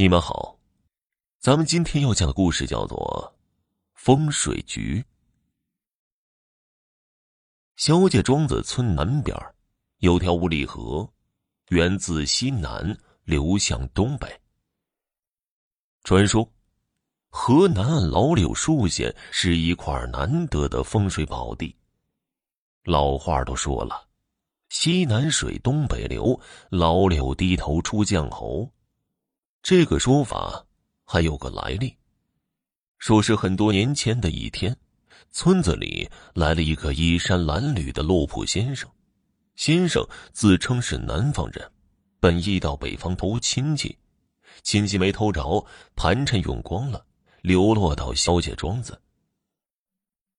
你们好，咱们今天要讲的故事叫做《风水局》。萧家庄子村南边有条五里河，源自西南流向东北。传说，河南老柳树下是一块难得的风水宝地。老话都说了：“西南水，东北流，老柳低头出绛侯。”这个说法还有个来历，说是很多年前的一天，村子里来了一个衣衫褴褛的落魄先生。先生自称是南方人，本意到北方投亲戚，亲戚没偷着，盘缠用光了，流落到萧家庄子。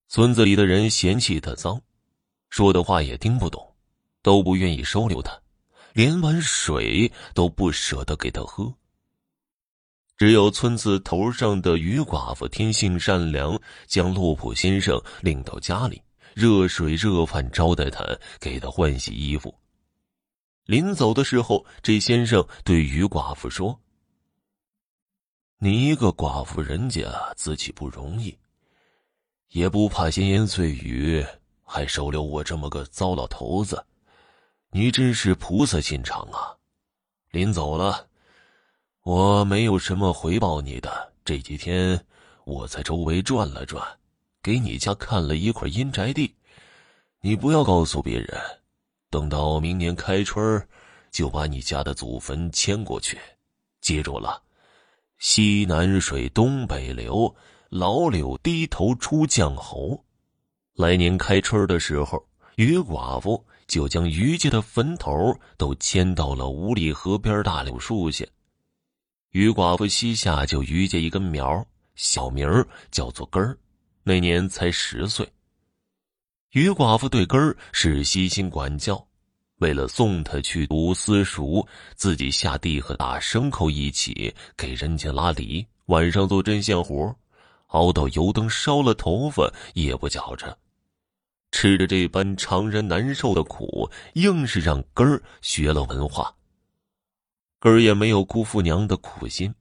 村子里的人嫌弃他脏，说的话也听不懂，都不愿意收留他，连碗水都不舍得给他喝。只有村子头上的余寡妇天性善良，将洛普先生领到家里，热水热饭招待他，给他换洗衣服。临走的时候，这先生对余寡妇说：“你一个寡妇人家，自己不容易，也不怕闲言碎语，还收留我这么个糟老头子，你真是菩萨心肠啊！”临走了。我没有什么回报你的。这几天我在周围转了转，给你家看了一块阴宅地。你不要告诉别人，等到明年开春就把你家的祖坟迁过去。记住了，西南水东北流，老柳低头出绛侯。来年开春的时候，于寡妇就将于家的坟头都迁到了五里河边大柳树下。于寡妇膝下就余下一根苗，小名叫做根儿，那年才十岁。于寡妇对根儿是悉心管教，为了送他去读私塾，自己下地和大牲口一起给人家拉犁，晚上做针线活，熬到油灯烧了头发也不觉着。吃着这般常人难受的苦，硬是让根儿学了文化。根儿也没有辜负娘的苦心，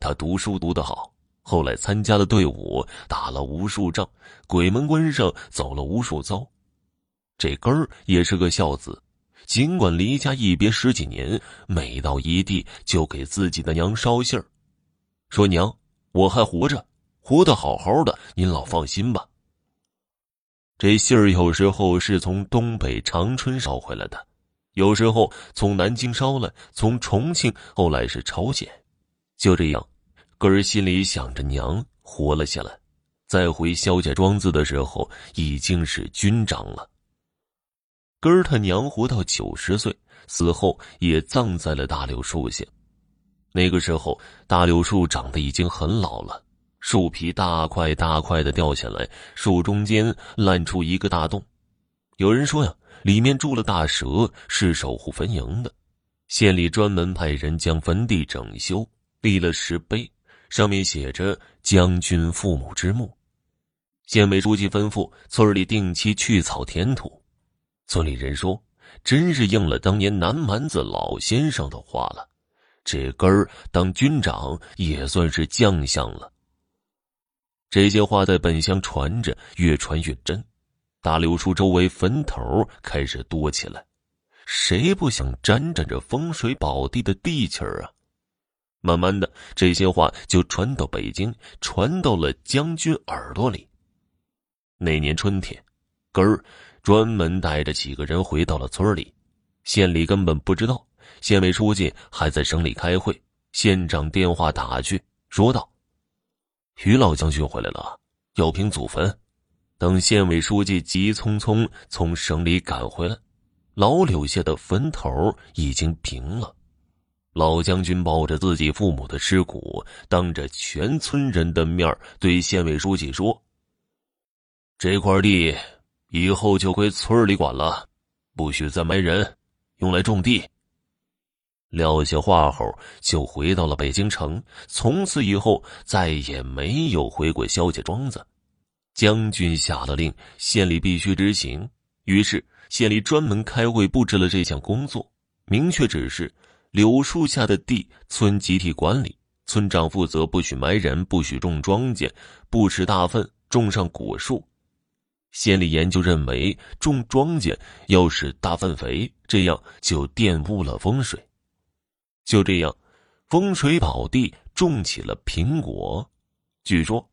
他读书读得好，后来参加了队伍，打了无数仗，鬼门关上走了无数遭。这根儿也是个孝子，尽管离家一别十几年，每到一地就给自己的娘捎信儿，说：“娘，我还活着，活得好好的，您老放心吧。”这信儿有时候是从东北长春捎回来的。有时候从南京捎来，从重庆，后来是朝鲜，就这样，根儿心里想着娘活了下来。再回萧家庄子的时候，已经是军长了。根儿他娘活到九十岁，死后也葬在了大柳树下。那个时候，大柳树长得已经很老了，树皮大块大块的掉下来，树中间烂出一个大洞。有人说呀。里面住了大蛇，是守护坟茔的。县里专门派人将坟地整修，立了石碑，上面写着“将军父母之墓”。县委书记吩咐村里定期去草填土。村里人说，真是应了当年南蛮子老先生的话了。这根儿当军长也算是将相了。这些话在本乡传着，越传越真。大柳树周围坟头开始多起来，谁不想沾沾这风水宝地的地气儿啊？慢慢的，这些话就传到北京，传到了将军耳朵里。那年春天，根儿专门带着几个人回到了村里，县里根本不知道，县委书记还在省里开会，县长电话打去，说道：“于老将军回来了，要评祖坟。”等县委书记急匆匆从省里赶回来，老柳下的坟头已经平了。老将军抱着自己父母的尸骨，当着全村人的面对县委书记说：“这块地以后就归村里管了，不许再埋人，用来种地。”撂下话后，就回到了北京城。从此以后，再也没有回过萧家庄子。将军下了令，县里必须执行。于是县里专门开会布置了这项工作，明确指示：柳树下的地村集体管理，村长负责不许埋人，不许种庄稼，不吃大粪，种上果树。县里研究认为，种庄稼要使大粪肥，这样就玷污了风水。就这样，风水宝地种起了苹果。据说，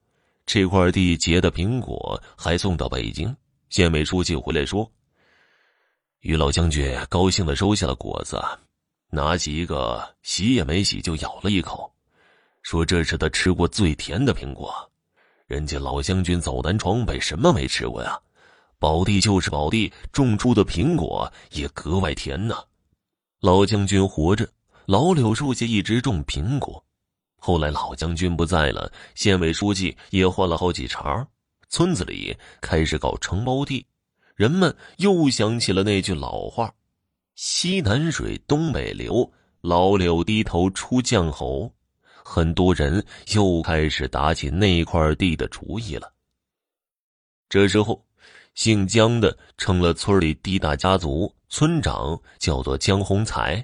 这块地结的苹果还送到北京。县委书记回来说，于老将军高兴的收下了果子，拿起一个洗也没洗就咬了一口，说这是他吃过最甜的苹果。人家老将军走南闯北，什么没吃过呀？宝地就是宝地，种出的苹果也格外甜呐。老将军活着。老柳树下一直种苹果，后来老将军不在了，县委书记也换了好几茬，村子里开始搞承包地，人们又想起了那句老话：“西南水东北流，老柳低头出绛侯。”很多人又开始打起那块地的主意了。这时候，姓江的成了村里第一大家族，村长叫做江洪才。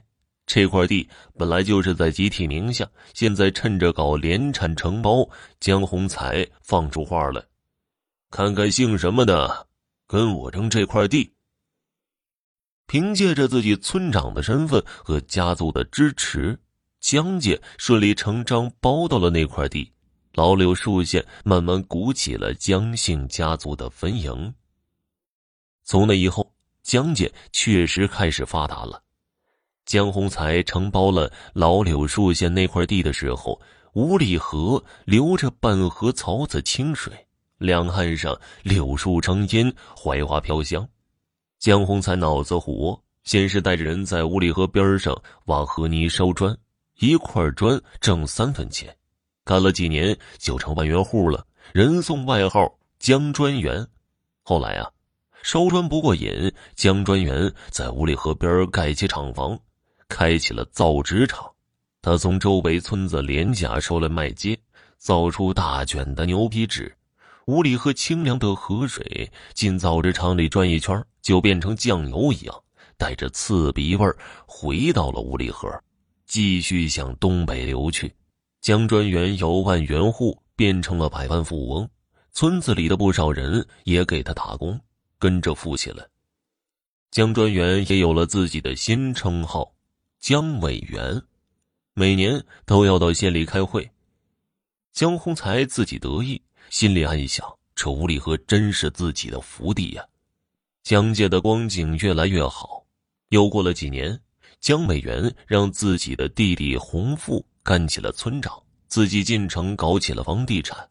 这块地本来就是在集体名下，现在趁着搞联产承包，江洪才放出话来：“看看姓什么的，跟我争这块地。”凭借着自己村长的身份和家族的支持，江家顺理成章包到了那块地。老柳树下慢慢鼓起了江姓家族的坟茔。从那以后，江家确实开始发达了。江洪才承包了老柳树下那块地的时候，五里河流着半河草籽清水，两岸上柳树成荫，槐花飘香。江洪才脑子活，先是带着人在五里河边上挖河泥烧砖，一块砖挣三分钱，干了几年就成万元户了，人送外号“江砖员”。后来啊，烧砖不过瘾，江砖员在五里河边盖起厂房。开启了造纸厂，他从周围村子廉价收来麦秸，造出大卷的牛皮纸。五里河清凉的河水进造纸厂里转一圈，就变成酱油一样，带着刺鼻味儿回到了五里河，继续向东北流去。江专员由万元户变成了百万富翁，村子里的不少人也给他打工，跟着富起来。江专员也有了自己的新称号。江委员，每年都要到县里开会。江洪才自己得意，心里暗想：这五里河真是自己的福地呀！江界的光景越来越好。又过了几年，江委员让自己的弟弟洪富干起了村长，自己进城搞起了房地产，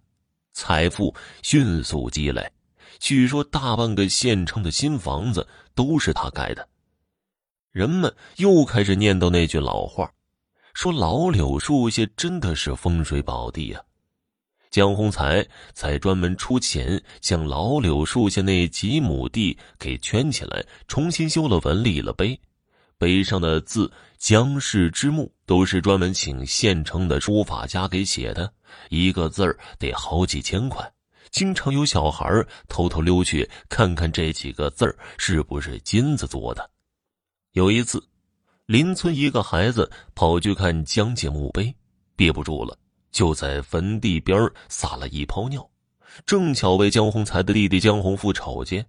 财富迅速积累。据说大半个县城的新房子都是他盖的。人们又开始念叨那句老话，说老柳树下真的是风水宝地呀。江洪才才专门出钱将老柳树下那几亩地给圈起来，重新修了文，立了碑，碑上的字“江氏之墓”都是专门请县城的书法家给写的，一个字儿得好几千块。经常有小孩偷偷溜去看看这几个字儿是不是金子做的。有一次，邻村一个孩子跑去看江姐墓碑，憋不住了，就在坟地边撒了一泡尿，正巧被江洪才的弟弟江洪富瞅见。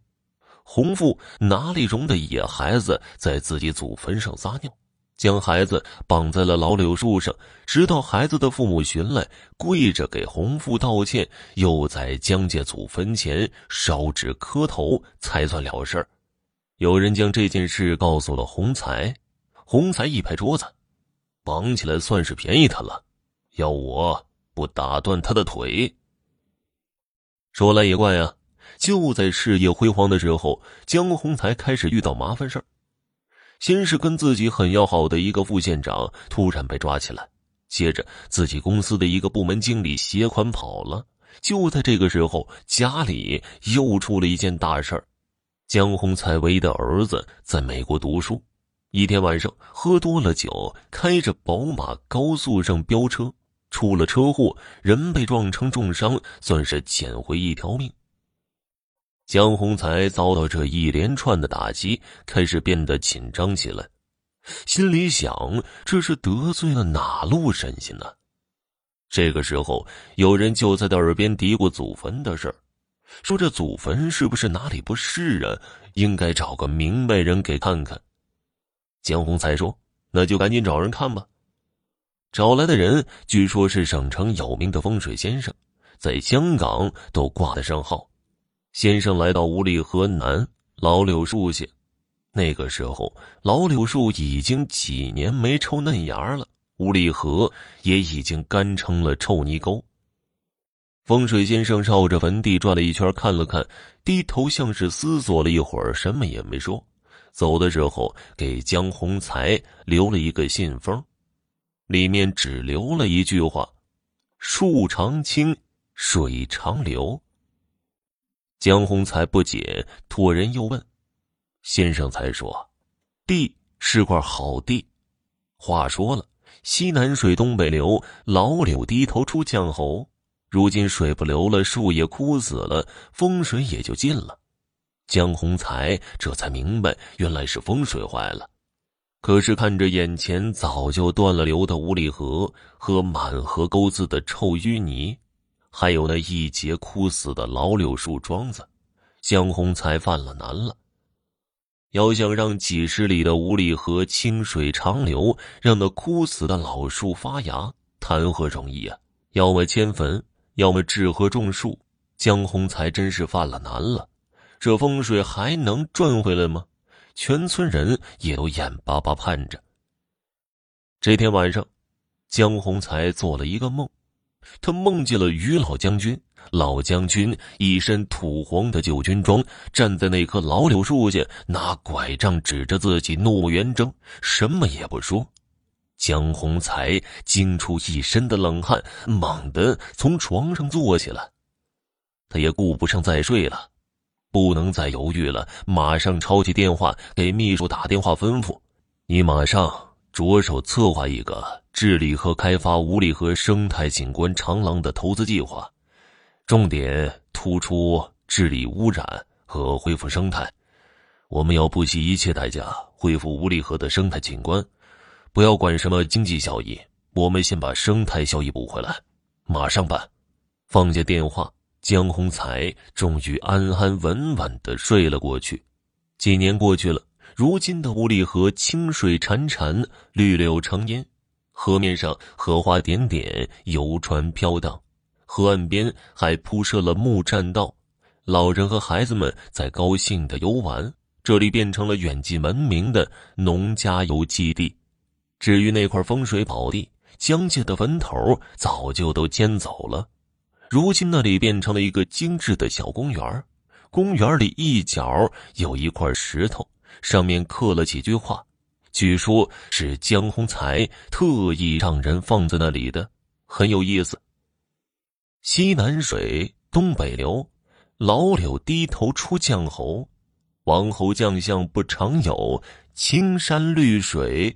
洪富哪里容得野孩子在自己祖坟上撒尿，将孩子绑在了老柳树上，直到孩子的父母寻来，跪着给洪富道歉，又在江家祖坟前烧纸磕头，才算了事儿。有人将这件事告诉了洪才，洪才一拍桌子，绑起来算是便宜他了，要我不打断他的腿。说来也怪啊，就在事业辉煌的时候，江洪才开始遇到麻烦事儿。先是跟自己很要好的一个副县长突然被抓起来，接着自己公司的一个部门经理携款跑了。就在这个时候，家里又出了一件大事儿。江洪才唯一的儿子在美国读书，一天晚上喝多了酒，开着宝马高速上飙车，出了车祸，人被撞成重伤，算是捡回一条命。江洪才遭到这一连串的打击，开始变得紧张起来，心里想：这是得罪了哪路神仙呢？这个时候，有人就在他耳边嘀咕祖坟的事儿，说这祖坟是不是哪里不是啊？应该找个明白人给看看。江洪才说：“那就赶紧找人看吧。”找来的人据说是省城有名的风水先生，在香港都挂得上号。先生来到五里河南老柳树下，那个时候老柳树已经几年没抽嫩芽了。五里河也已经干成了臭泥沟。风水先生绕着坟地转了一圈，看了看，低头像是思索了一会儿，什么也没说。走的时候，给江洪才留了一个信封，里面只留了一句话：“树常青，水长流。”江洪才不解，托人又问，先生才说：“地是块好地。”话说了。西南水东北流，老柳低头出绛侯。如今水不流了，树也枯死了，风水也就尽了。江洪才这才明白，原来是风水坏了。可是看着眼前早就断了流的五里河和满河沟子的臭淤泥，还有那一截枯死的老柳树桩子，江洪才犯了难了。要想让几十里的五里河清水长流，让那枯死的老树发芽，谈何容易啊！要么迁坟，要么治河种树。江洪才真是犯了难了，这风水还能转回来吗？全村人也都眼巴巴盼着。这天晚上，江洪才做了一个梦，他梦见了于老将军。老将军一身土黄的旧军装，站在那棵老柳树下，拿拐杖指着自己，怒目圆睁，什么也不说。江洪才惊出一身的冷汗，猛地从床上坐起来。他也顾不上再睡了，不能再犹豫了，马上抄起电话给秘书打电话，吩咐：“你马上着手策划一个治理和开发五里河生态景观长廊的投资计划。”重点突出治理污染和恢复生态，我们要不惜一切代价恢复五里河的生态景观，不要管什么经济效益，我们先把生态效益补回来，马上办。放下电话，江洪才终于安安稳稳的睡了过去。几年过去了，如今的五里河清水潺潺，绿柳成荫，河面上荷花点点，游船飘荡。河岸边还铺设了木栈道，老人和孩子们在高兴的游玩。这里变成了远近闻名的农家游基地。至于那块风水宝地，江家的坟头早就都迁走了，如今那里变成了一个精致的小公园。公园里一角有一块石头，上面刻了几句话，据说是江洪才特意让人放在那里的，很有意思。西南水，东北流，老柳低头出绛侯，王侯将相不常有，青山绿水